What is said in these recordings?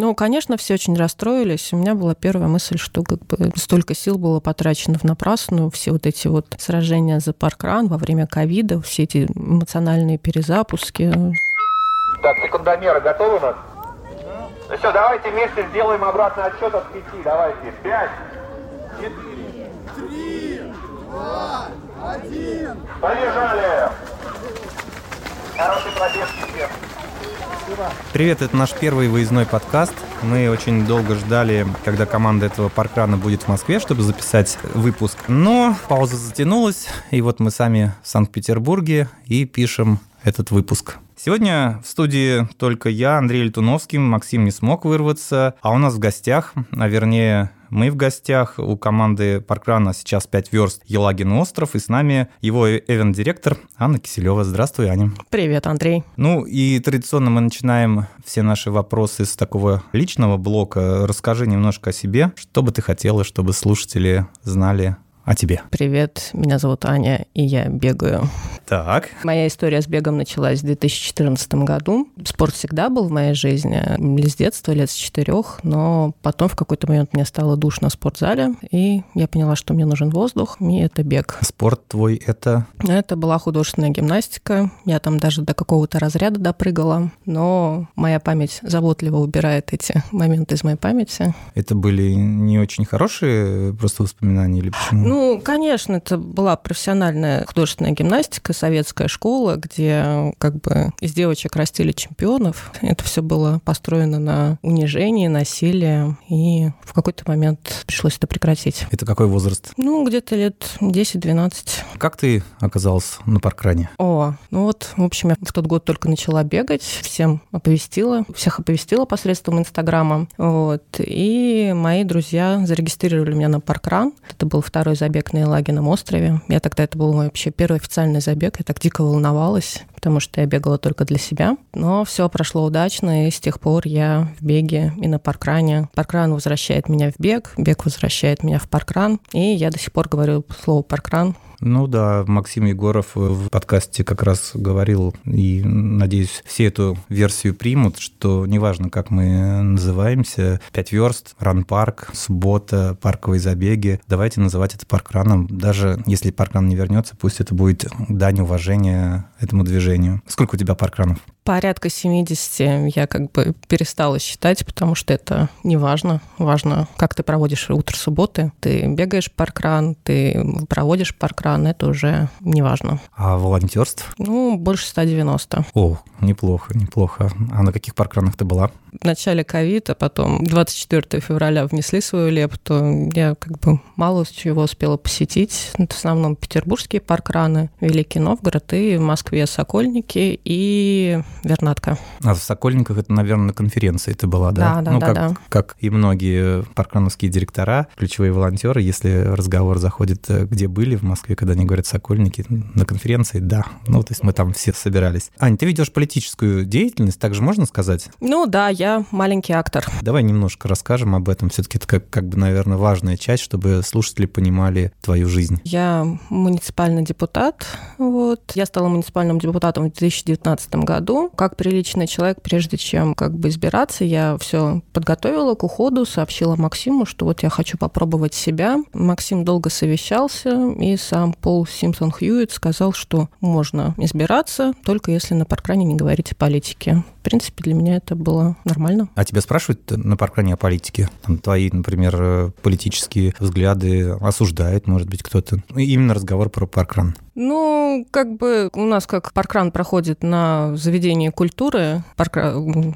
Ну, конечно, все очень расстроились. У меня была первая мысль, что как бы столько сил было потрачено в напрасную. Все вот эти вот сражения за паркран во время ковида, все эти эмоциональные перезапуски. Так, секундомеры готовы у нас? Ну все, давайте вместе сделаем обратный отсчет от пяти. Давайте. Пять, четыре, три, два, один. Побежали! Хороший пробежки всем. Привет, это наш первый выездной подкаст. Мы очень долго ждали, когда команда этого паркрана будет в Москве, чтобы записать выпуск. Но пауза затянулась, и вот мы сами в Санкт-Петербурге и пишем этот выпуск. Сегодня в студии только я, Андрей Летуновский, Максим не смог вырваться, а у нас в гостях, а вернее мы в гостях у команды Паркрана сейчас 5 верст Елагин остров, и с нами его эвент-директор Анна Киселева. Здравствуй, Аня. Привет, Андрей. Ну и традиционно мы начинаем все наши вопросы с такого личного блока. Расскажи немножко о себе, что бы ты хотела, чтобы слушатели знали о тебе. Привет, меня зовут Аня, и я бегаю. Так. Моя история с бегом началась в 2014 году. Спорт всегда был в моей жизни, с детства, лет с четырех, но потом в какой-то момент мне стало душно в спортзале, и я поняла, что мне нужен воздух, и это бег. Спорт твой это? Это была художественная гимнастика. Я там даже до какого-то разряда допрыгала, но моя память заботливо убирает эти моменты из моей памяти. Это были не очень хорошие просто воспоминания или почему? Ну, конечно, это была профессиональная художественная гимнастика, советская школа, где как бы из девочек растили чемпионов. Это все было построено на унижении, насилии, и в какой-то момент пришлось это прекратить. Это какой возраст? Ну, где-то лет 10-12. Как ты оказалась на паркране? О, ну вот, в общем, я в тот год только начала бегать, всем оповестила, всех оповестила посредством Инстаграма, вот, и мои друзья зарегистрировали меня на паркран. Это был второй забег на Елагином острове. Я тогда, это был мой вообще первый официальный забег, я так дико волновалась, потому что я бегала только для себя. Но все прошло удачно, и с тех пор я в беге и на паркране. Паркран возвращает меня в бег, бег возвращает меня в паркран, и я до сих пор говорю слово паркран ну да, Максим Егоров в подкасте как раз говорил, и, надеюсь, все эту версию примут, что неважно, как мы называемся, пять верст, ран-парк, суббота, парковые забеги, давайте называть это паркраном. Даже если паркран не вернется, пусть это будет дань уважения этому движению. Сколько у тебя паркранов? Порядка 70 я как бы перестала считать, потому что это не важно. Важно, как ты проводишь утро субботы. Ты бегаешь паркран, ты проводишь паркран, это уже не важно. А волонтерств? Ну, больше 190. О, неплохо, неплохо. А на каких паркранах ты была? В начале ковида, потом 24 февраля внесли свою лепту. Я как бы мало чего успела посетить. Это в основном петербургские паркраны, Великий Новгород и в Москве Сокольники и Вернатка. А в Сокольниках это, наверное, на конференции ты была, да? Да, да, ну, да, как, да. Как и многие паркрановские директора, ключевые волонтеры, если разговор заходит, э, где были в Москве, когда они говорят Сокольники, на конференции, да. Ну, то есть мы там все собирались. Ань, ты ведешь политическую деятельность, также можно сказать? Ну да, я маленький актор. Давай немножко расскажем об этом. Все-таки это как, как бы, наверное, важная часть, чтобы слушатели понимали твою жизнь. Я муниципальный депутат. Вот. Я стала муниципальным депутатом в 2019 году. Как приличный человек, прежде чем как бы избираться, я все подготовила к уходу, сообщила Максиму, что вот я хочу попробовать себя. Максим долго совещался, и сам Пол Симпсон Хьюитт сказал, что можно избираться, только если на паркране не говорить о политике. В принципе, для меня это было нормально. А тебя спрашивают на паркране о политике? Там твои, например, э, политические взгляды осуждает, может быть, кто-то? Именно разговор про паркран. Ну, как бы у нас как паркран проходит на заведении культуры, парк,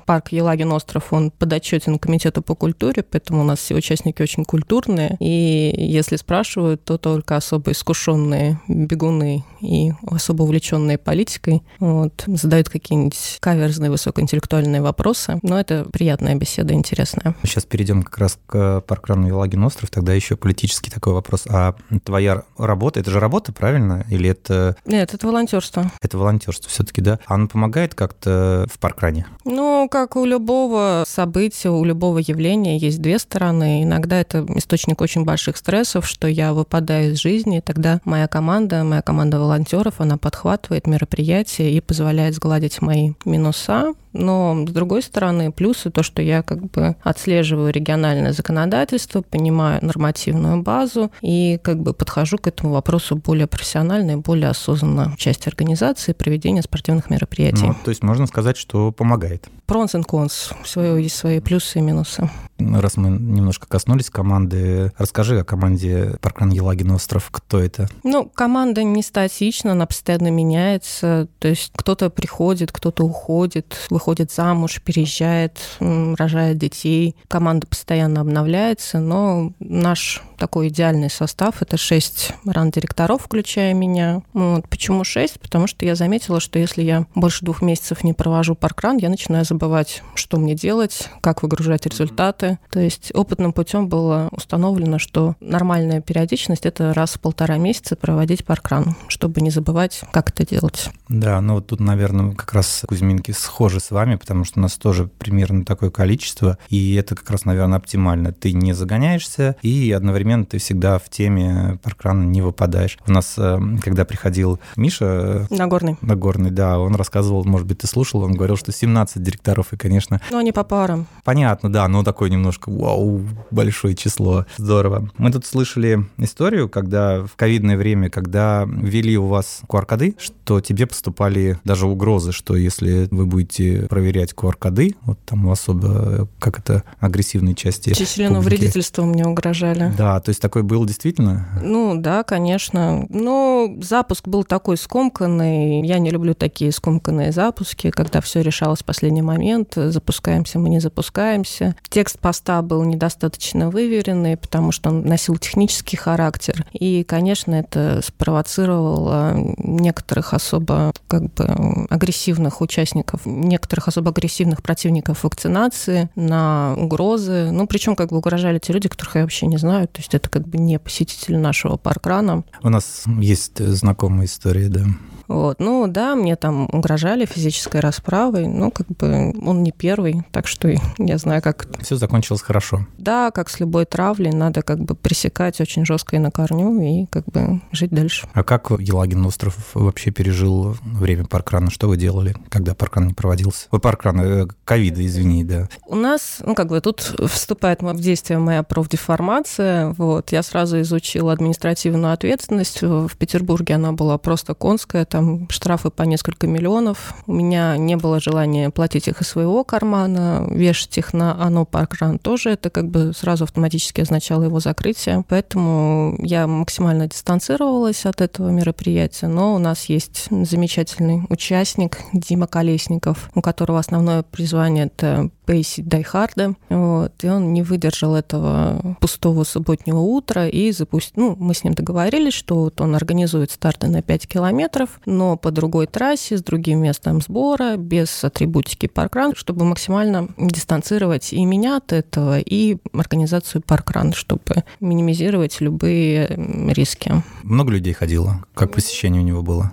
парк Елагин остров, он подотчетен комитету по культуре, поэтому у нас все участники очень культурные, и если спрашивают, то только особо искушенные бегуны и особо увлеченные политикой вот, задают какие-нибудь каверзные высокоинтеллектуальные вопросы, но это приятная беседа, интересная. Сейчас перейдем как раз к паркрану Елагин остров, тогда еще политический такой вопрос. А твоя работа, это же работа, правильно? Или это... Нет, это волонтерство. Это волонтерство все-таки, да? А оно помогает как-то в паркране? Ну, как у любого события, у любого явления есть две стороны. Иногда это источник очень больших стрессов, что я выпадаю из жизни, и тогда моя команда, моя команда волонтеров, она подхватывает мероприятие и позволяет сгладить мои минуса, Но, с другой стороны, плюсы то, что я как бы отслеживаю региональное законодательство, понимаю нормативную базу и как бы подхожу к этому вопросу более профессионально и более осознанно в части организации проведения спортивных мероприятий. Ну, то есть можно сказать, что помогает. Пронс и конс. Всего есть свои плюсы и минусы. Раз мы немножко коснулись команды, расскажи о команде Паркран Елагин остров. Кто это? Ну, команда не статична, она постоянно меняется. То есть кто-то приходит, кто-то уходит, выходит замуж, переезжает, рожает детей. Команда постоянно обновляется, но наш такой идеальный состав. Это шесть ран-директоров, включая меня. Вот. Почему шесть? Потому что я заметила, что если я больше двух месяцев не провожу паркран, я начинаю забывать, что мне делать, как выгружать результаты. То есть опытным путем было установлено, что нормальная периодичность — это раз в полтора месяца проводить паркран, чтобы не забывать, как это делать. Да, ну вот тут, наверное, как раз Кузьминки схожи с вами, потому что у нас тоже примерно такое количество, и это как раз, наверное, оптимально. Ты не загоняешься, и одновременно ты всегда в теме паркрана не выпадаешь. У нас, э, когда приходил Миша... Э, Нагорный. Нагорный, да, он рассказывал, может быть, ты слушал, он говорил, что 17 директоров, и, конечно... Ну, они по парам. Понятно, да, но такое немножко, вау, большое число. Здорово. Мы тут слышали историю, когда в ковидное время, когда ввели у вас QR-коды, что тебе поступали даже угрозы, что если вы будете проверять QR-коды, вот там особо, как это, агрессивные части Численного вредительства мне угрожали. Да, то есть такой был действительно? Ну, да, конечно. Но запуск был такой скомканный. Я не люблю такие скомканные запуски, когда все решалось в последний момент. Запускаемся мы, не запускаемся. Текст поста был недостаточно выверенный, потому что он носил технический характер. И, конечно, это спровоцировало некоторых особо как бы агрессивных участников, некоторых особо агрессивных противников вакцинации на угрозы. Ну, причем как бы угрожали те люди, которых я вообще не знаю. То есть это как бы не посетители нашего паркрана. У нас есть знакомые истории, да. Вот. Ну да, мне там угрожали физической расправой, ну как бы он не первый, так что я знаю, как... Все закончилось хорошо. Да, как с любой травлей, надо как бы пресекать очень жестко и на корню и как бы жить дальше. А как Елагин остров вообще пережил время паркрана? Что вы делали, когда паркран не проводился? Вы паркран, э, ковида, извини, да. У нас, ну как бы тут вступает в действие моя профдеформация. Вот. Я сразу изучила административную ответственность. В Петербурге она была просто конская, там штрафы по несколько миллионов. У меня не было желания платить их из своего кармана, вешать их на ОНО Паркран тоже. Это как бы сразу автоматически означало его закрытие. Поэтому я максимально дистанцировалась от этого мероприятия. Но у нас есть замечательный участник Дима Колесников, у которого основное призвание — это пейсить Дайхарда. Вот, и он не выдержал этого пустого субботнего утра и запустил... Ну, мы с ним договорились, что вот он организует старты на 5 километров, но по другой трассе, с другим местом сбора, без атрибутики паркран, чтобы максимально дистанцировать и меня от этого, и организацию паркран, чтобы минимизировать любые риски. Много людей ходило? Как посещение у него было?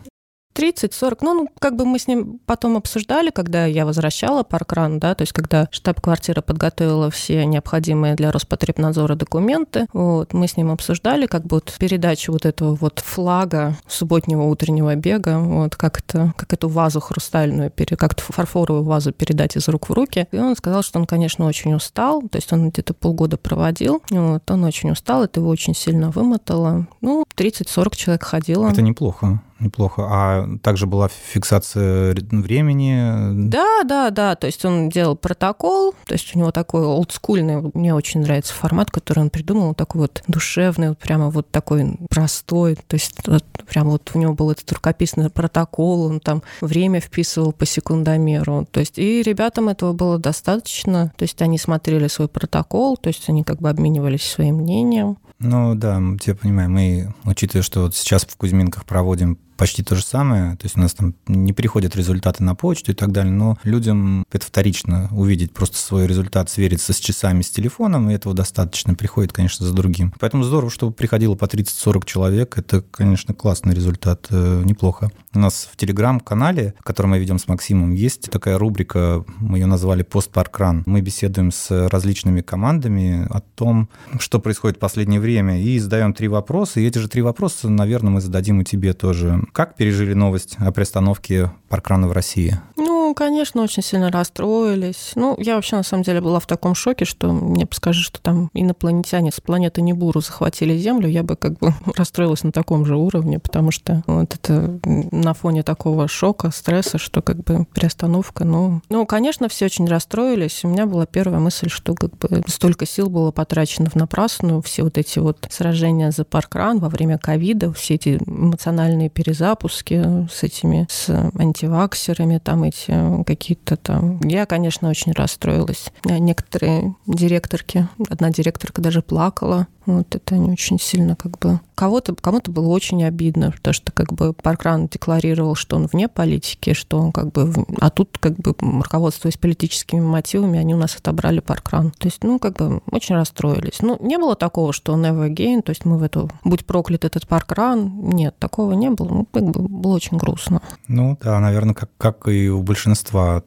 30-40. Ну, ну, как бы мы с ним потом обсуждали, когда я возвращала паркран, да, то есть когда штаб-квартира подготовила все необходимые для Роспотребнадзора документы, вот, мы с ним обсуждали, как бы вот передачу вот этого вот флага субботнего утреннего бега, вот, как это, как эту вазу хрустальную, как фарфоровую вазу передать из рук в руки. И он сказал, что он, конечно, очень устал, то есть он где-то полгода проводил, вот, он очень устал, это его очень сильно вымотало. Ну, 30-40 человек ходило. Это неплохо неплохо. А также была фиксация времени? Да, да, да. То есть он делал протокол, то есть у него такой олдскульный, мне очень нравится формат, который он придумал, такой вот душевный, вот прямо вот такой простой. То есть вот, прямо вот у него был этот рукописный протокол, он там время вписывал по секундомеру. То есть и ребятам этого было достаточно. То есть они смотрели свой протокол, то есть они как бы обменивались своим мнением. Ну да, я понимаю, мы, учитывая, что вот сейчас в Кузьминках проводим почти то же самое. То есть у нас там не приходят результаты на почту и так далее, но людям это вторично увидеть просто свой результат, свериться с часами, с телефоном, и этого достаточно. Приходит, конечно, за другим. Поэтому здорово, чтобы приходило по 30-40 человек. Это, конечно, классный результат, э, неплохо. У нас в телеграм-канале, который мы ведем с Максимом, есть такая рубрика, мы ее назвали «Постпаркран». Мы беседуем с различными командами о том, что происходит в последнее время, и задаем три вопроса. И эти же три вопроса, наверное, мы зададим и тебе тоже. Как пережили новость о приостановке паркрана в России? Ну, Ну, конечно, очень сильно расстроились. Ну, я вообще, на самом деле, была в таком шоке, что мне скажешь, что там инопланетяне с планеты Небуру захватили Землю, я бы как бы расстроилась на таком же уровне, потому что вот это на фоне такого шока, стресса, что как бы приостановка, ну... Ну, конечно, все очень расстроились. У меня была первая мысль, что как бы столько сил было потрачено в напрасную, все вот эти вот сражения за паркран во время ковида, все эти эмоциональные перезапуски с этими, с антиваксерами, там эти какие-то там... Я, конечно, очень расстроилась. А некоторые директорки, одна директорка даже плакала, вот это не очень сильно как бы... Кого-то, кому-то было очень обидно, потому что как бы Паркран декларировал, что он вне политики, что он как бы... А тут как бы руководствуясь политическими мотивами, они у нас отобрали Паркран. То есть, ну, как бы очень расстроились. Ну, не было такого, что never again, то есть мы в эту... Будь проклят этот Паркран. Нет, такого не было. Ну, как бы было очень грустно. Ну, да, наверное, как, как и у большинства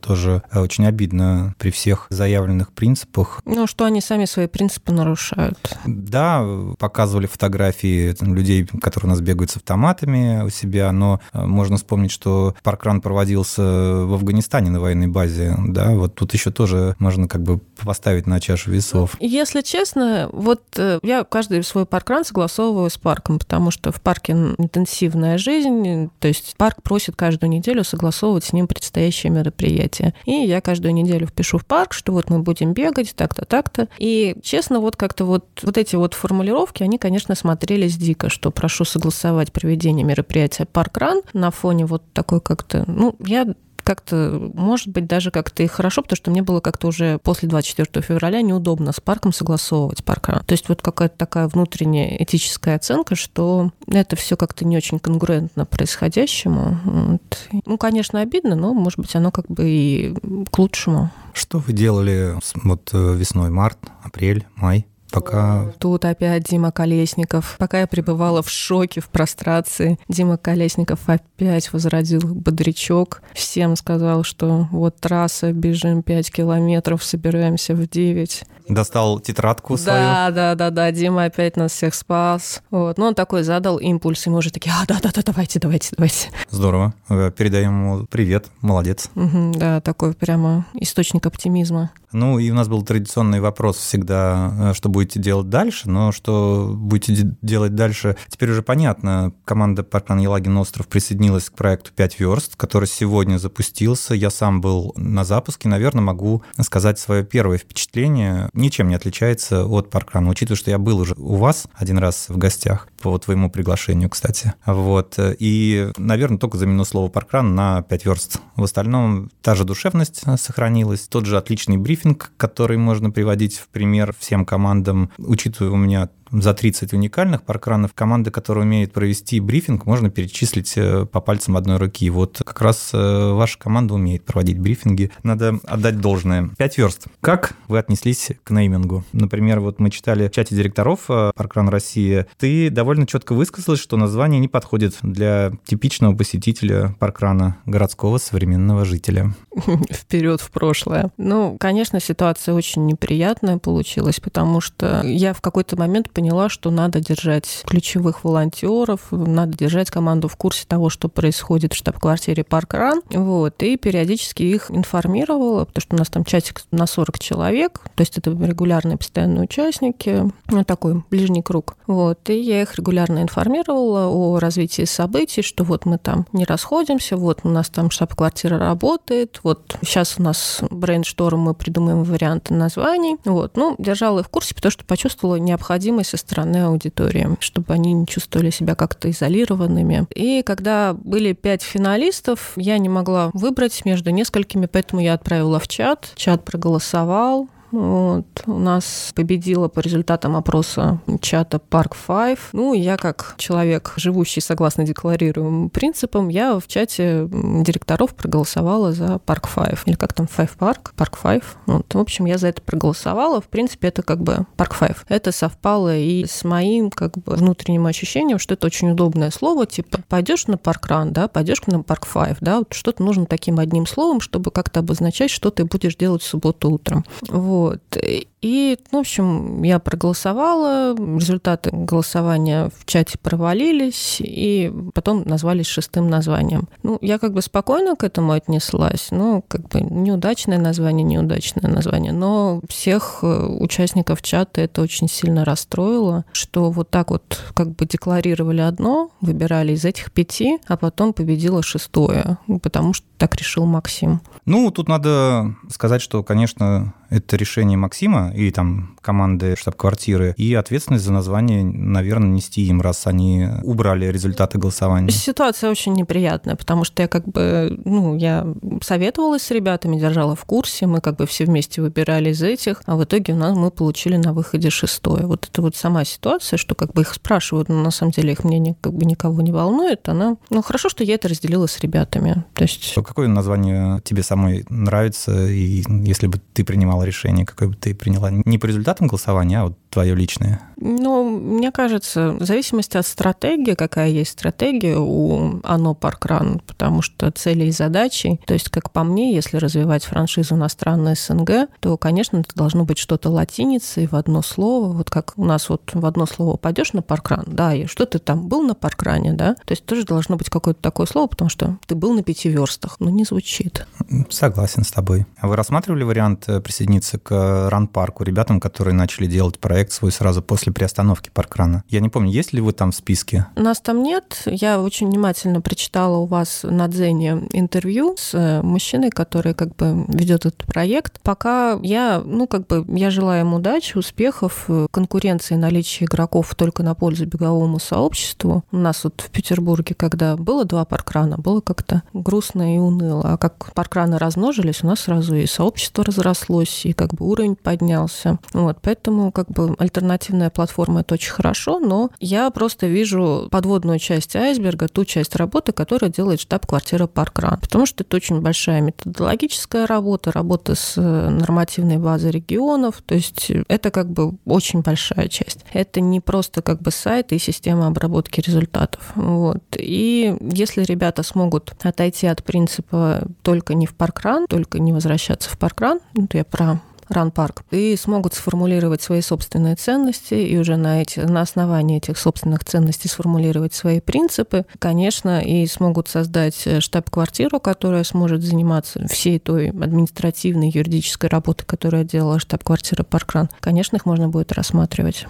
тоже очень обидно при всех заявленных принципах. Ну, что они сами свои принципы нарушают. Да, показывали фотографии людей, которые у нас бегают с автоматами у себя, но э, можно вспомнить, что паркран проводился в Афганистане на военной базе, да, вот тут еще тоже можно как бы поставить на чашу весов. Если честно, вот э, я каждый свой паркран согласовываю с парком, потому что в парке интенсивная жизнь, то есть парк просит каждую неделю согласовывать с ним предстоящие мероприятия. И я каждую неделю впишу в парк, что вот мы будем бегать так-то, так-то. И честно, вот как-то вот, вот эти вот формулировки, они, конечно, смотрелись дико, что прошу согласовать проведение мероприятия «Паркран» на фоне вот такой как-то... Ну, я как-то, может быть, даже как-то и хорошо, потому что мне было как-то уже после 24 февраля неудобно с парком согласовывать паркран. То есть вот какая-то такая внутренняя этическая оценка, что это все как-то не очень конгруентно происходящему. Вот. Ну, конечно, обидно, но, может быть, оно как бы и к лучшему. Что вы делали вот э, весной, март, апрель, май? Пока... Тут опять Дима Колесников. Пока я пребывала в шоке, в прострации, Дима Колесников опять возродил бодрячок. Всем сказал, что вот трасса, бежим 5 километров, собираемся в 9 достал тетрадку свою. Да, да, да, да, Дима опять нас всех спас. Вот. Ну, он такой задал импульс, и мы уже такие, а, да-да-да, давайте, давайте, давайте. Здорово. Э, передаем ему привет, молодец. Угу, да, такой прямо источник оптимизма. Ну, и у нас был традиционный вопрос всегда, э, что будете делать дальше, но что будете делать дальше, теперь уже понятно. Команда Паркран Елагин Остров присоединилась к проекту «Пять верст», который сегодня запустился. Я сам был на запуске, наверное, могу сказать свое первое впечатление ничем не отличается от паркрана, учитывая, что я был уже у вас один раз в гостях по твоему приглашению, кстати. Вот. И, наверное, только замену слово паркран на 5 верст. В остальном та же душевность сохранилась, тот же отличный брифинг, который можно приводить в пример всем командам. Учитывая у меня за 30 уникальных паркранов. Команды, которые умеют провести брифинг, можно перечислить э, по пальцам одной руки. Вот как раз э, ваша команда умеет проводить брифинги. Надо отдать должное. Пять верст. Как вы отнеслись к неймингу? Например, вот мы читали в чате директоров э, Паркран России. Ты довольно четко высказалась, что название не подходит для типичного посетителя паркрана, городского современного жителя. Вперед в прошлое. Ну, конечно, ситуация очень неприятная получилась, потому что я в какой-то момент поняла, что надо держать ключевых волонтеров, надо держать команду в курсе того, что происходит в штаб-квартире Паркран, вот, и периодически их информировала, потому что у нас там чатик на 40 человек, то есть это регулярные постоянные участники, ну, такой ближний круг, вот, и я их регулярно информировала о развитии событий, что вот мы там не расходимся, вот у нас там штаб-квартира работает, вот сейчас у нас брейншторм, мы придумаем варианты названий, вот, ну, держала их в курсе, потому что почувствовала необходимость со стороны аудитории, чтобы они не чувствовали себя как-то изолированными. И когда были пять финалистов, я не могла выбрать между несколькими, поэтому я отправила в чат. Чат проголосовал, вот. У нас победила по результатам опроса чата Park 5. Ну, я как человек, живущий согласно декларируемым принципам, я в чате директоров проголосовала за Park 5. Или как там, Five Park? Park 5. Вот. В общем, я за это проголосовала. В принципе, это как бы Park 5. Это совпало и с моим как бы внутренним ощущением, что это очень удобное слово. Типа, пойдешь на паркран, да, пойдешь на Park 5, да, вот что-то нужно таким одним словом, чтобы как-то обозначать, что ты будешь делать в субботу утром. Вот. Вот. И, ну, в общем, я проголосовала, результаты голосования в чате провалились, и потом назвались шестым названием. Ну, я как бы спокойно к этому отнеслась, ну, как бы неудачное название, неудачное название, но всех э, участников чата это очень сильно расстроило, что вот так вот как бы декларировали одно, выбирали из этих пяти, а потом победило шестое, потому что так решил Максим. Ну, тут надо сказать, что, конечно, это решение Максима и там команды штаб-квартиры, и ответственность за название, наверное, нести им, раз они убрали результаты голосования. Ситуация очень неприятная, потому что я как бы, ну, я советовалась с ребятами, держала в курсе, мы как бы все вместе выбирали из этих, а в итоге у нас мы получили на выходе шестое. Вот это вот сама ситуация, что как бы их спрашивают, но на самом деле их мнение как бы никого не волнует, она... Ну, хорошо, что я это разделила с ребятами. То есть... Какое название тебе самой нравится, и если бы ты принимала решение, какое бы ты приняла? Не по результатам голосования, а вот твое личное? Ну, мне кажется, в зависимости от стратегии, какая есть стратегия у АНО Паркран, потому что цели и задачи, то есть, как по мне, если развивать франшизу на страны СНГ, то, конечно, это должно быть что-то латиницей в одно слово, вот как у нас вот в одно слово пойдешь на Паркран, да, и что ты там был на Паркране, да, то есть тоже должно быть какое-то такое слово, потому что ты был на пяти верстах, но не звучит. Согласен с тобой. А вы рассматривали вариант э, присоединиться к Ран-парку, ребятам, которые начали делать проект свой сразу после приостановки паркрана. Я не помню, есть ли вы там в списке? Нас там нет. Я очень внимательно прочитала у вас на Дзене интервью с э, мужчиной, который как бы ведет этот проект. Пока я, ну, как бы, я желаю ему удачи, успехов, э, конкуренции, наличия игроков только на пользу беговому сообществу. У нас вот в Петербурге, когда было два паркрана, было как-то грустно и уныло. А как паркраны размножились, у нас сразу и сообщество разрослось, и как бы уровень поднялся. Вот, поэтому как бы альтернативная платформа это очень хорошо, но я просто вижу подводную часть айсберга, ту часть работы, которая делает штаб-квартира Паркран. Потому что это очень большая методологическая работа, работа с э, нормативной базой регионов. То есть это как бы очень большая часть. Это не просто как бы сайт и система обработки результатов. Вот. И если ребята смогут отойти от принципа только не в паркран, только не возвращаться в паркран, ну, то я про Ранпарк, и смогут сформулировать свои собственные ценности, и уже на, эти, на основании этих собственных ценностей сформулировать свои принципы, конечно, и смогут создать э, штаб-квартиру, которая сможет заниматься всей той административной, юридической работой, которая делала штаб-квартира Паркран. Конечно, их можно будет рассматривать.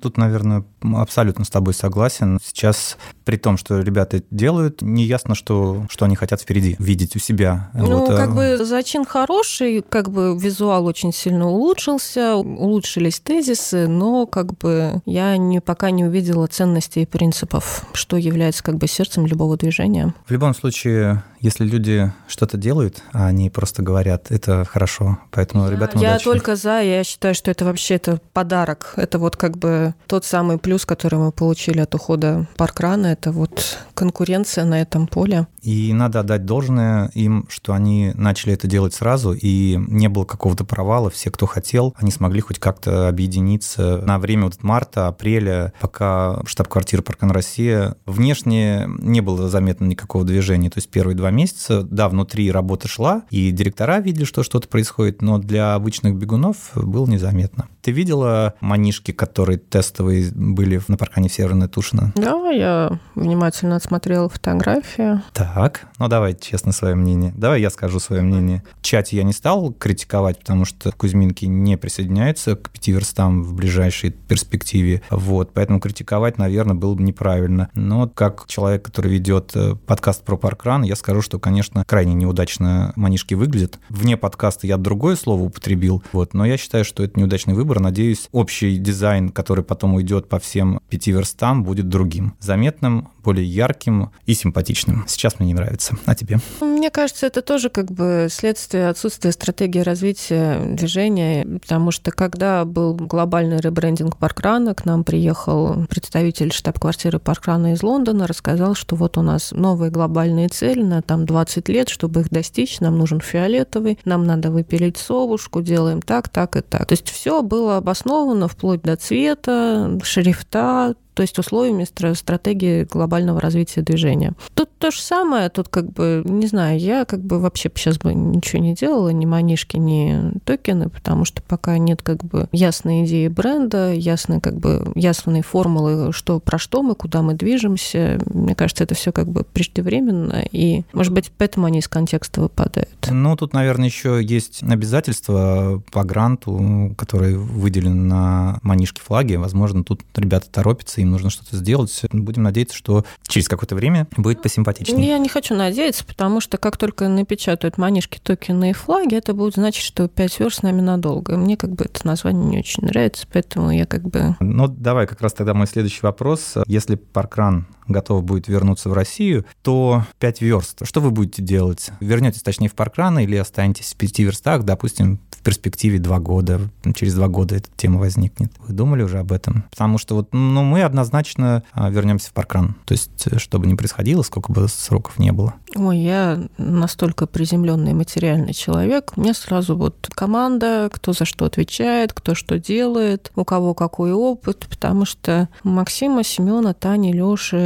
Тут, наверное, абсолютно с тобой согласен. Сейчас, при том, что ребята делают, не ясно, что, что они хотят впереди видеть у себя. Ну, вот, как а... бы зачин хороший, как бы визуал очень сильно улучшился, улучшились тезисы, но как бы я не, пока не увидела ценностей и принципов, что является как бы сердцем любого движения. В любом случае, если люди что-то делают, а они просто говорят, это хорошо. Поэтому ребятам Я удачи. только за, я считаю, что это вообще это подарок. Это вот как бы тот самый плюс, который мы получили от ухода паркрана, это вот конкуренция на этом поле. И надо отдать должное им, что они начали это делать сразу, и не было какого-то провала. Все, кто хотел, они смогли хоть как-то объединиться на время вот марта, апреля, пока штаб-квартира Паркан Россия. Внешне не было заметно никакого движения. То есть первые два месяца, да, внутри работа шла, и директора видели, что что-то происходит, но для обычных бегунов было незаметно. Ты видела манишки, которые тестовые были на паркане Северной Тушина? Да, я внимательно отсмотрела фотографии. Так, ну давай честно свое мнение. Давай я скажу свое мнение. В чате я не стал критиковать, потому что Кузьминки не присоединяются к пяти верстам в ближайшей перспективе. Вот, поэтому критиковать, наверное, было бы неправильно. Но как человек, который ведет э, подкаст про паркран, я скажу, что, конечно, крайне неудачно манишки выглядят. Вне подкаста я другое слово употребил, вот, но я считаю, что это неудачный выбор, выбор. Надеюсь, общий дизайн, который потом уйдет по всем пяти верстам, будет другим. Заметным, более ярким и симпатичным. Сейчас мне не нравится. А тебе? Мне кажется, это тоже как бы следствие отсутствия стратегии развития движения, потому что когда был глобальный ребрендинг Паркрана, к нам приехал представитель штаб-квартиры Паркрана из Лондона, рассказал, что вот у нас новые глобальные цели на там 20 лет, чтобы их достичь, нам нужен фиолетовый, нам надо выпилить совушку, делаем так, так и так. То есть все было обосновано вплоть до цвета, шрифта, то есть условиями стратегии глобального развития движения. Тут то же самое, тут как бы, не знаю, я как бы вообще сейчас бы ничего не делала, ни манишки, ни токены, потому что пока нет как бы ясной идеи бренда, ясной как бы ясной формулы, что про что мы, куда мы движемся. Мне кажется, это все как бы преждевременно, и, может быть, поэтому они из контекста выпадают. Ну, тут, наверное, еще есть обязательства по гранту, который выделен на манишки флаги. Возможно, тут ребята торопятся, им нужно что-то сделать. Будем надеяться, что через какое-то время будет посимпатичнее. Я не хочу надеяться, потому что как только напечатают манишки, токены и флаги, это будет значить, что 5 верст с нами надолго. Мне как бы это название не очень нравится, поэтому я как бы... Ну, давай как раз тогда мой следующий вопрос. Если паркран готов будет вернуться в Россию, то 5 верст. Что вы будете делать? Вернетесь, точнее, в паркран или останетесь в 5 верстах, допустим, в перспективе 2 года, через 2 года эта тема возникнет. Вы думали уже об этом? Потому что вот, ну, мы однозначно а, вернемся в паркран. То есть, э, что бы ни происходило, сколько бы сроков не было. Ой, я настолько приземленный материальный человек. Меня сразу вот команда, кто за что отвечает, кто что делает, у кого какой опыт, потому что Максима, Семена, Тани, Лёши,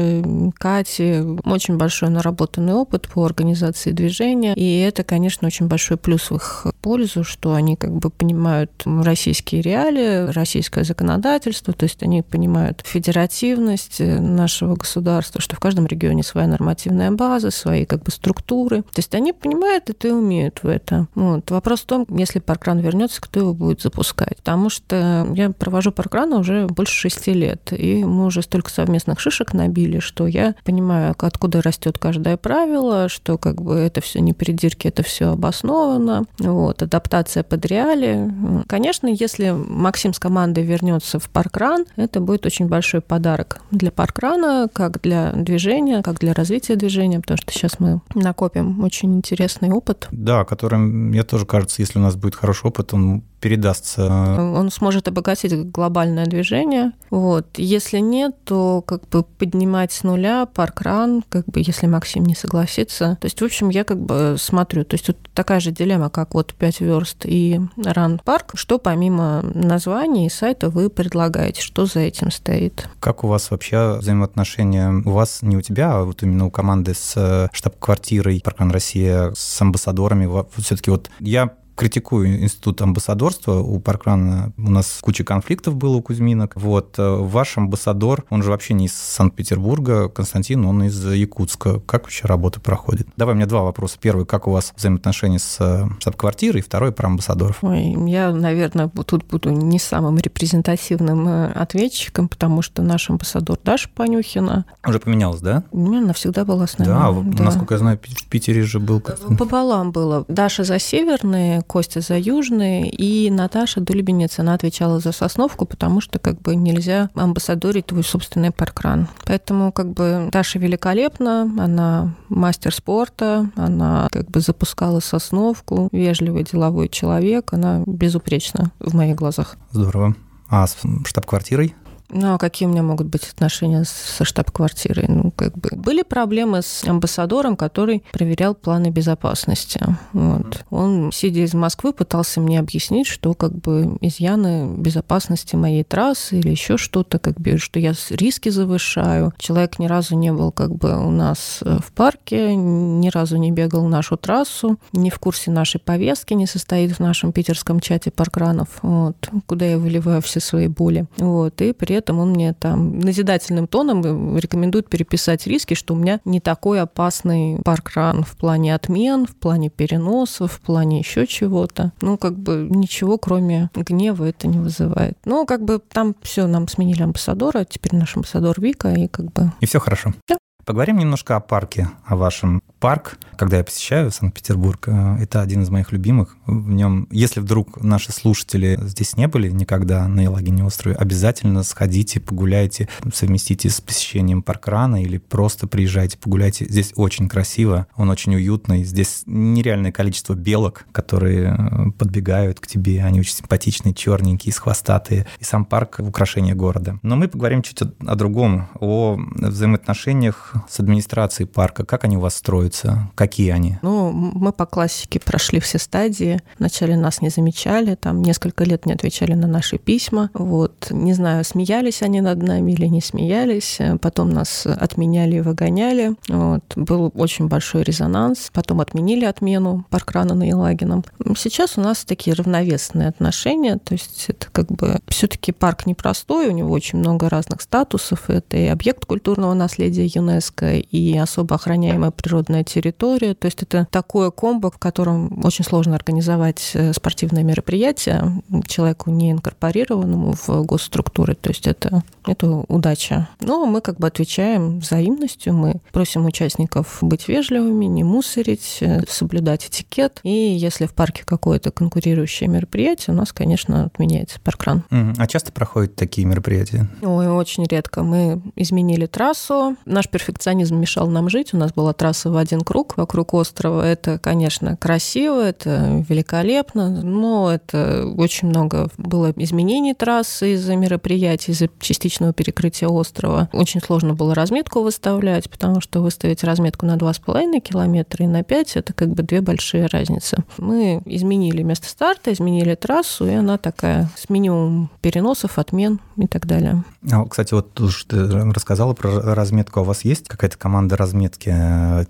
Кати очень большой наработанный опыт по организации движения, и это, конечно, очень большой плюс в их пользу, что они как бы понимают российские реалии, российское законодательство, то есть они понимают федеративность нашего государства, что в каждом регионе своя нормативная база, свои как бы структуры. То есть они понимают это и умеют в это. Вот. Вопрос в том, если паркран вернется, кто его будет запускать. Потому что я провожу паркрана уже больше шести лет, и мы уже столько совместных шишек набили, говорили, что я понимаю, откуда растет каждое правило, что как бы это все не придирки, это все обосновано. Вот, адаптация под реалии. Конечно, если Максим с командой вернется в паркран, это будет очень большой подарок для паркрана, как для движения, как для развития движения, потому что сейчас мы накопим очень интересный опыт. Да, которым, мне тоже кажется, если у нас будет хороший опыт, он передастся. Он сможет обогатить глобальное движение. Вот. Если нет, то как бы поднимать с нуля паркран, как бы если Максим не согласится. То есть, в общем, я как бы смотрю. То есть, тут такая же дилемма, как вот 5 верст и ран парк. Что помимо названия и сайта вы предлагаете? Что за этим стоит? Как у вас вообще взаимоотношения? У вас не у тебя, а вот именно у команды с э, штаб-квартирой Паркран Россия, с амбассадорами. Все-таки вот я критикую институт амбассадорства. У Паркрана у нас куча конфликтов было у Кузьминок. Вот э, ваш амбассадор, он же вообще не из Санкт-Петербурга, Константин, он из Якутска. Как вообще работа проходит? Давай мне два вопроса. Первый, как у вас взаимоотношения с э, штаб-квартирой, и второй про амбассадоров. Ой, я, наверное, тут буду не самым репрезентативным э, ответчиком, потому что наш амбассадор Даша Панюхина... Уже поменялась, да? Она всегда была с нами. Да, да. насколько я знаю, в Питере же был... Пополам было. Даша за северные, Костя за Южный, и Наташа Дулебенец, она отвечала за Сосновку, потому что как бы нельзя амбассадорить твой собственный паркран. Поэтому как бы Даша великолепна, она мастер спорта, она как бы запускала Сосновку, вежливый деловой человек, она безупречна в моих глазах. Здорово. А с штаб-квартирой? Ну, а какие у меня могут быть отношения со штаб-квартирой? Ну, как бы были проблемы с амбассадором, который проверял планы безопасности. Вот. Он, сидя из Москвы, пытался мне объяснить, что как бы изъяны безопасности моей трассы или еще что-то, как бы, что я риски завышаю. Человек ни разу не был как бы у нас э, в парке, ни разу не бегал нашу трассу, не в курсе нашей повестки, не состоит в нашем питерском чате паркранов, вот, куда я выливаю все свои боли. Вот, и при этом он мне там назидательным тоном рекомендует переписать риски, что у меня не такой опасный паркран в плане отмен, в плане переносов, в плане еще чего-то. Ну, как бы ничего, кроме гнева, это не вызывает. Ну, как бы там все, нам сменили амбассадора, теперь наш амбассадор Вика, и как бы... И все хорошо. Да. Поговорим немножко о парке, о вашем парк. Когда я посещаю Санкт-Петербург, э, это один из моих любимых. В нем, если вдруг наши слушатели здесь не были никогда на Елагине острове, обязательно сходите, погуляйте, совместите с посещением паркрана или просто приезжайте, погуляйте. Здесь очень красиво, он очень уютный. Здесь нереальное количество белок, которые э, подбегают к тебе. Они очень симпатичные, черненькие, хвостатые. И сам парк — украшение города. Но мы поговорим чуть о, о другом, о взаимоотношениях с администрацией парка, как они у вас строятся, делаются? Какие они? Ну, мы по классике прошли все стадии. Вначале нас не замечали, там несколько лет не отвечали на наши письма. Вот, не знаю, смеялись они над нами или не смеялись. Потом нас отменяли и выгоняли. Вот, был очень большой резонанс. Потом отменили отмену паркрана на Елагином. Сейчас у нас такие равновесные отношения. То есть это как бы все-таки парк непростой, у него очень много разных статусов. Это и объект культурного наследия ЮНЕСКО, и особо охраняемая природная территория. То есть это такое комбо, в котором очень сложно организовать э, спортивное мероприятие человеку не инкорпорированному в госструктуры. То есть это, это удача. Но мы как бы отвечаем взаимностью. Мы просим участников быть вежливыми, не мусорить, э, соблюдать этикет. И если в парке какое-то конкурирующее мероприятие, у нас, конечно, отменяется паркран. А часто проходят такие мероприятия? Ой, очень редко. Мы изменили трассу. Наш перфекционизм мешал нам жить. У нас была трасса в один круг вокруг острова. Это, конечно, красиво, это великолепно, но это очень много было изменений трассы из-за мероприятий, из-за частичного перекрытия острова. Очень сложно было разметку выставлять, потому что выставить разметку на 2,5 километра и на 5 – это как бы две большие разницы. Мы изменили место старта, изменили трассу, и она такая с минимумом переносов, отмен и так далее. А, кстати, вот ты рассказала про разметку. А у вас есть какая-то команда разметки,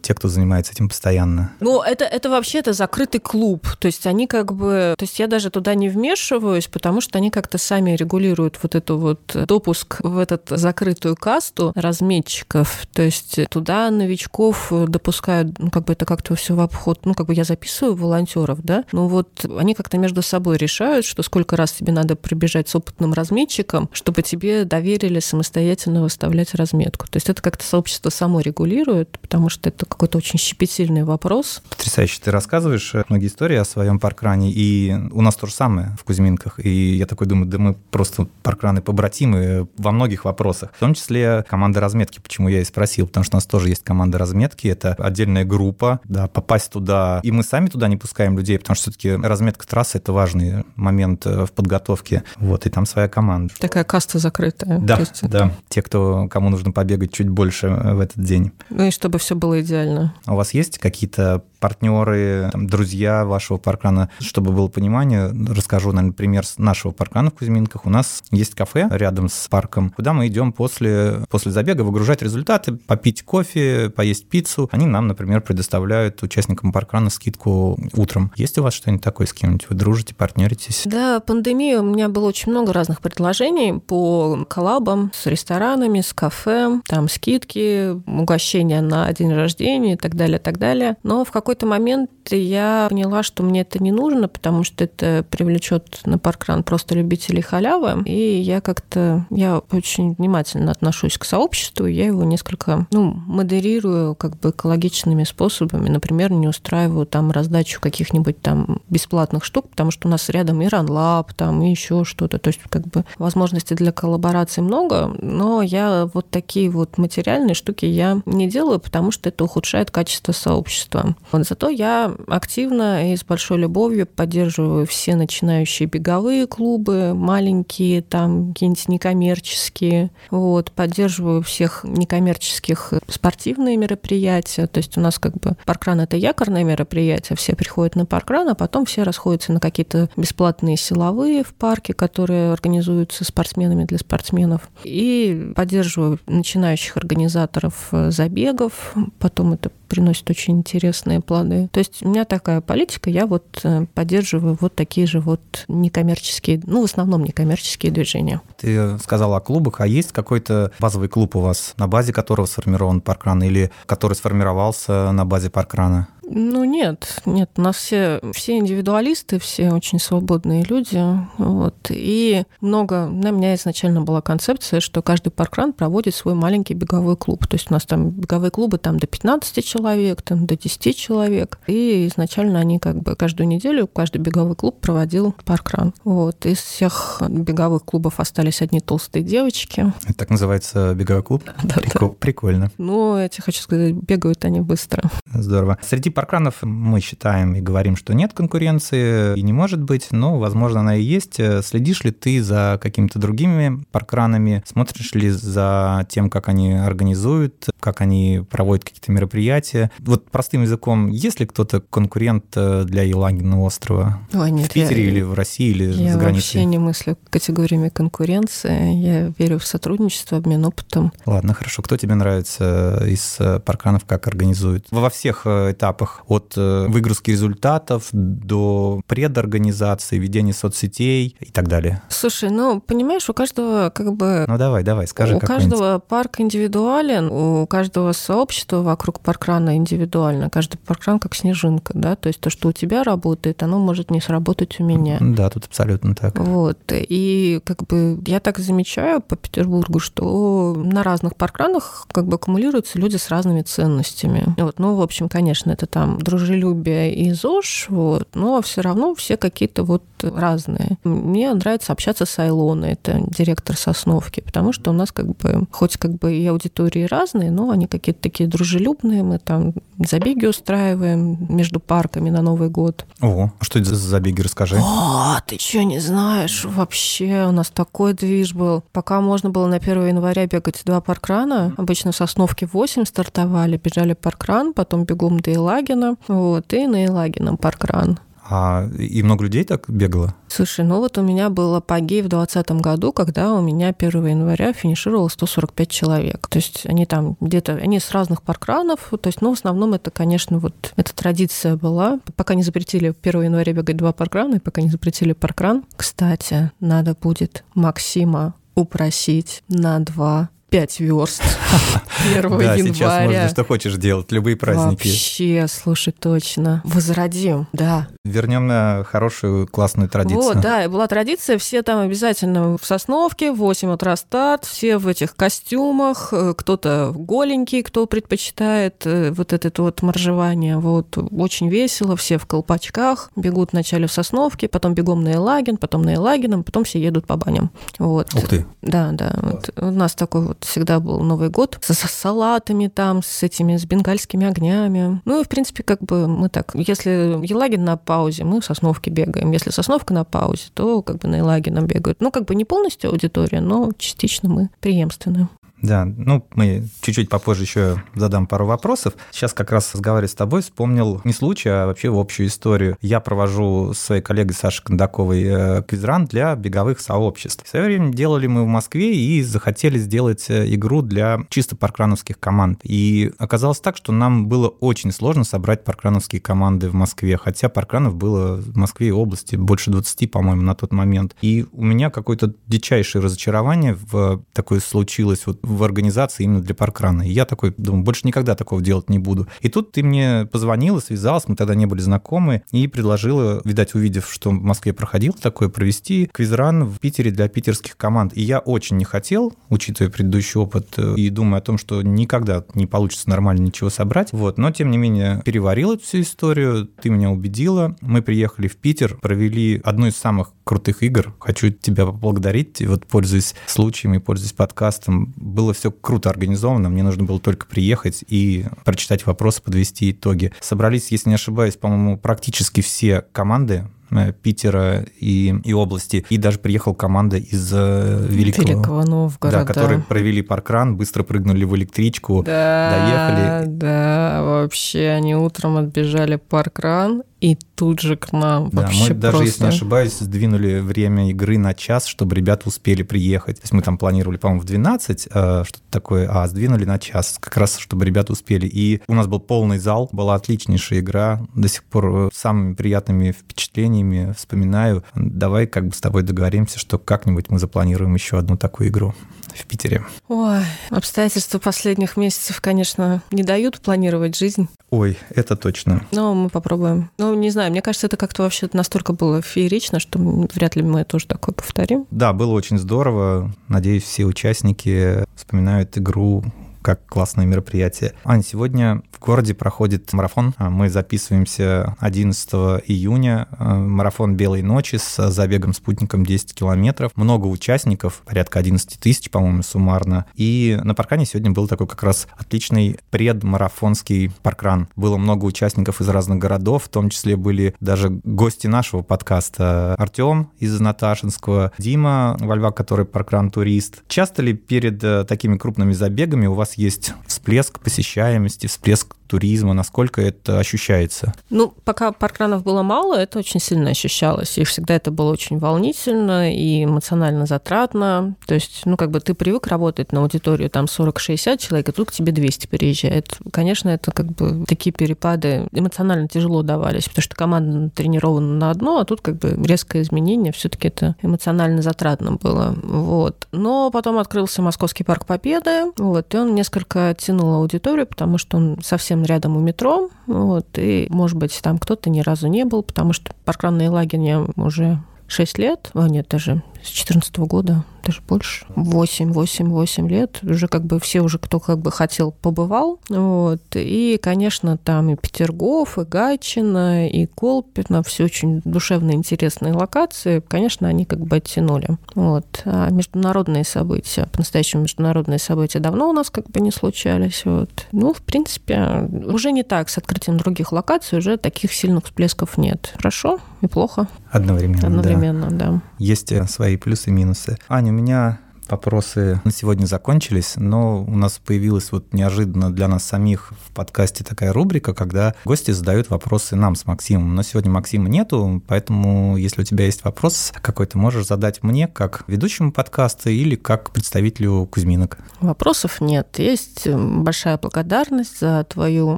те, кто занимается этим постоянно? Ну, это, это вообще это закрытый клуб. То есть они как бы... То есть я даже туда не вмешиваюсь, потому что они как-то сами регулируют вот эту вот допуск в этот закрытую касту разметчиков. То есть туда новичков допускают, ну, как бы это как-то все в обход. Ну, как бы я записываю волонтеров, да, ну вот они как-то между собой решают, что сколько раз тебе надо пробежать с опытным разметчиком, чтобы тебе доверили самостоятельно выставлять разметку. То есть это как-то сообщество само регулирует, потому что это какой-то очень щепетильный вопрос. Потрясающе. Ты рассказываешь э, многие истории о своем паркране, и у нас то же самое в Кузьминках. И я такой думаю, да мы просто паркраны побратимы во многих вопросах. В том числе команда разметки, почему я и спросил, потому что у нас тоже есть команда разметки, это отдельная группа, да, попасть туда, и мы сами туда не пускаем людей, потому что все-таки разметка трассы – это важный момент э, в подготовке, вот, и там своя команда. Такая каста закрытая. Да, да, те, кто, кому нужно побегать чуть больше в этот день. Ну и чтобы все было идеально. А у вас есть какие-то партнеры, там, друзья вашего паркрана. Чтобы было понимание, расскажу, наверное, пример нашего паркрана в Кузьминках. У нас есть кафе рядом с парком, куда мы идем после, после забега выгружать результаты, попить кофе, поесть пиццу. Они нам, например, предоставляют участникам паркрана скидку утром. Есть у вас что-нибудь такое с кем-нибудь? Вы дружите, партнеритесь? Да, пандемия, у меня было очень много разных предложений по коллабам с ресторанами, с кафе, там скидки, угощения на день рождения и так далее, так далее. Но в каком какой-то момент я поняла, что мне это не нужно, потому что это привлечет на паркран просто любителей халявы. И я как-то, я очень внимательно отношусь к сообществу, я его несколько, ну, модерирую как бы экологичными способами. Например, не устраиваю там раздачу каких-нибудь там бесплатных штук, потому что у нас рядом и ранлаб, там и еще что-то. То есть как бы возможностей для коллаборации много, но я вот такие вот материальные штуки я не делаю, потому что это ухудшает качество сообщества. Зато я активно и с большой любовью поддерживаю все начинающие беговые клубы, маленькие, там какие-нибудь некоммерческие. Вот, поддерживаю всех некоммерческих спортивные мероприятия. То есть у нас как бы паркран – это якорное мероприятие, все приходят на паркран, а потом все расходятся на какие-то бесплатные силовые в парке, которые организуются спортсменами для спортсменов. И поддерживаю начинающих организаторов забегов. Потом это приносит очень интересные плоды. То есть у меня такая политика, я вот э, поддерживаю вот такие же вот некоммерческие, ну, в основном некоммерческие движения. Ты сказала о клубах, а есть какой-то базовый клуб у вас, на базе которого сформирован паркран или который сформировался на базе паркрана? Ну нет, нет, у нас все, все индивидуалисты, все очень свободные люди, вот, и много, на меня изначально была концепция, что каждый паркран проводит свой маленький беговой клуб, то есть у нас там беговые клубы там до 15 человек, там до 10 человек, и изначально они как бы каждую неделю каждый беговой клуб проводил паркран, вот, из всех беговых клубов остались одни толстые девочки. Это так называется беговой клуб? Да, Прикол, да. Прикольно. Ну, я тебе хочу сказать, бегают они быстро. Здорово. Среди паркранов мы считаем и говорим, что нет конкуренции и не может быть, но, возможно, она и есть. Следишь ли ты за какими-то другими паркранами? Смотришь ли за тем, как они организуют как они проводят какие-то мероприятия. Вот простым языком, есть ли кто-то конкурент э, для Елагина острова? Ой, нет, в Питере я, или в России, или я за границей? вообще не мыслю категориями конкуренции. Я верю в сотрудничество, обмен опытом. Ладно, хорошо. Кто тебе нравится из э, парканов, как организуют? Во всех э, этапах, от выгрузки результатов до предорганизации, ведения соцсетей и так далее. Слушай, ну, понимаешь, у каждого как бы... Ну, давай, давай, скажи У каждого парк индивидуален, у каждого сообщества вокруг паркрана индивидуально. Каждый паркран как снежинка, да, то есть то, что у тебя работает, оно может не сработать у меня. Да, тут абсолютно так. Вот, и как бы я так замечаю по Петербургу, что на разных паркранах как бы аккумулируются люди с разными ценностями. Вот, ну, в общем, конечно, это там дружелюбие и ЗОЖ, вот, но все равно все какие-то вот разные. Мне нравится общаться с Айлоной, это директор Сосновки, потому что у нас как бы, хоть как бы и аудитории разные, но они какие-то такие дружелюбные, мы там забеги устраиваем между парками на Новый год. О, а что это за забеги, расскажи. О, ты что, не знаешь? Вообще, у нас такой движ был. Пока можно было на 1 января бегать два паркрана, обычно Сосновки 8 стартовали, бежали паркран, потом бегом до Елагина, вот, и на Елагином паркран. А и много людей так бегало? Слушай, ну вот у меня был апогей в 2020 году, когда у меня 1 января финишировало 145 человек. То есть они там где-то, они с разных паркранов, то есть, ну, в основном это, конечно, вот эта традиция была. Пока не запретили 1 января бегать два паркрана, и пока не запретили паркран. Кстати, надо будет Максима упросить на два 5 верст 1 да, января. сейчас можно что хочешь делать, любые праздники. Вообще, слушай, точно. Возродим, да. Вернем на хорошую, классную традицию. Вот, да, и была традиция, все там обязательно в Сосновке, в 8 утра старт, все в этих костюмах, э, кто-то голенький, кто предпочитает э, вот это вот моржевание, вот, очень весело, все в колпачках, бегут вначале в Сосновке, потом бегом на Элагин, потом на Элагином, потом все едут по баням. Вот. Ух ты. Да, да. Вот. У нас такой вот всегда был Новый год с, с салатами там, с этими, с бенгальскими огнями. Ну и, в принципе, как бы мы так, если Елагин на паузе, мы в Сосновке бегаем. Если Сосновка на паузе, то как бы на Елагином бегают. Ну, как бы не полностью аудитория, но частично мы преемственны. Да, ну, мы чуть-чуть попозже еще задам пару вопросов. Сейчас как раз разговаривая с тобой, вспомнил не случай, а вообще в общую историю. Я провожу с своей коллегой Сашей Кондаковой э, квизран для беговых сообществ. В свое время делали мы в Москве и захотели сделать э, игру для чисто паркрановских команд. И оказалось так, что нам было очень сложно собрать паркрановские команды в Москве, хотя паркранов было в Москве и области больше 20, по-моему, на тот момент. И у меня какое-то дичайшее разочарование в такое случилось вот в организации именно для паркрана. И я такой думаю, больше никогда такого делать не буду. И тут ты мне позвонила, связалась, мы тогда не были знакомы, и предложила, видать, увидев, что в Москве проходил такое, провести квизран в Питере для питерских команд. И я очень не хотел, учитывая предыдущий опыт, э, и думая о том, что никогда не получится нормально ничего собрать. Вот. Но, тем не менее, переварил эту всю историю, ты меня убедила. Мы приехали в Питер, провели одну из самых крутых игр. Хочу тебя поблагодарить. Вот, пользуясь случаем и пользуясь подкастом, было все круто организовано. Мне нужно было только приехать и прочитать вопросы, подвести итоги. Собрались, если не ошибаюсь, по-моему, практически все команды Э, Питера и, и области. И даже приехала команда из э, Великого, Великого Новгорода. Да, которые провели паркран, быстро прыгнули в электричку, да, доехали. Да, вообще они утром отбежали паркран и тут же к нам. Да, вообще мы даже, просто... если не ошибаюсь, сдвинули время игры на час, чтобы ребята успели приехать. То есть мы там планировали, по-моему, в 12, э, что-то такое, а сдвинули на час, как раз, чтобы ребята успели. И у нас был полный зал, была отличнейшая игра, до сих пор самыми приятными впечатлениями вспоминаю. Давай как бы с тобой договоримся, что как-нибудь мы запланируем еще одну такую игру в Питере. Ой, обстоятельства последних месяцев, конечно, не дают планировать жизнь. Ой, это точно. Но мы попробуем. Ну, не знаю, мне кажется, это как-то вообще настолько было феерично, что вряд ли мы тоже такое повторим. Да, было очень здорово. Надеюсь, все участники вспоминают игру как классное мероприятие. Ань, сегодня в городе проходит марафон. Мы записываемся 11 июня. Марафон «Белой ночи» с забегом спутником 10 километров. Много участников, порядка 11 тысяч, по-моему, суммарно. И на паркане сегодня был такой как раз отличный предмарафонский паркран. Было много участников из разных городов, в том числе были даже гости нашего подкаста. Артем из Наташинского, Дима Вальва, который паркран-турист. Часто ли перед э, такими крупными забегами у вас есть всплеск посещаемости, всплеск туризма, насколько это ощущается? Ну, пока паркранов было мало, это очень сильно ощущалось. И всегда это было очень волнительно и эмоционально затратно. То есть, ну, как бы ты привык работать на аудиторию там 40-60 человек, и тут к тебе 200 переезжает. Конечно, это как бы такие перепады эмоционально тяжело давались, потому что команда тренирована на одно, а тут как бы резкое изменение, все таки это эмоционально затратно было. Вот. Но потом открылся Московский парк Победы, вот, и он несколько тянул аудиторию, потому что он совсем совсем рядом у метро, вот, и, может быть, там кто-то ни разу не был, потому что паркран лагерь уже 6 лет, а нет, даже с 2014 года даже больше, 8, 8, 8 лет, уже как бы все уже, кто как бы хотел, побывал, вот, и, конечно, там и Петергоф, и Гайчина, и Колпино, все очень душевно интересные локации, конечно, они как бы оттянули, вот, а международные события, по-настоящему международные события давно у нас как бы не случались, вот, ну, в принципе, уже не так, с открытием других локаций. Уже таких сильных всплесков нет, хорошо и плохо. Одновременно, Одновременно, да. да. Есть э, свои плюсы и минусы. Аня, у меня вопросы на сегодня закончились, но у нас появилась вот неожиданно для нас самих в подкасте такая рубрика, когда гости задают вопросы нам с Максимом. Но сегодня Максима нету, поэтому если у тебя есть вопрос какой-то, можешь задать мне как ведущему подкаста или как представителю Кузьминок. Вопросов нет. Есть большая благодарность за твою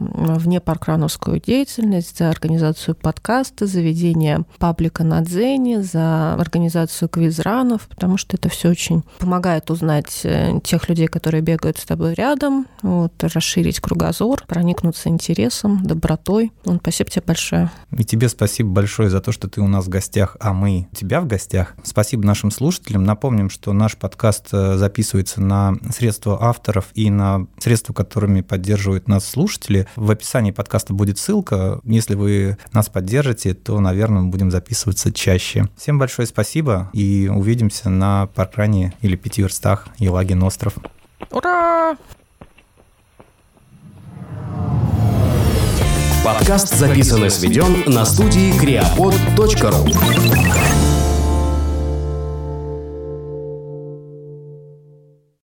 внепаркрановскую деятельность, за организацию подкаста, за ведение паблика на Дзене, за организацию квизранов, потому что это все очень помогает помогает узнать э, тех людей, которые бегают с тобой рядом, вот, расширить кругозор, проникнуться интересом, добротой. Вот, спасибо тебе большое. И тебе спасибо большое за то, что ты у нас в гостях, а мы у тебя в гостях. Спасибо нашим слушателям. Напомним, что наш подкаст э, записывается на средства авторов и на средства, которыми поддерживают нас слушатели. В описании подкаста будет ссылка. Если вы нас поддержите, то, наверное, мы будем записываться чаще. Всем большое спасибо и увидимся на паркране или пяти верстах Елагин остров. Ура! Подкаст записан и сведен на студии creapod.ru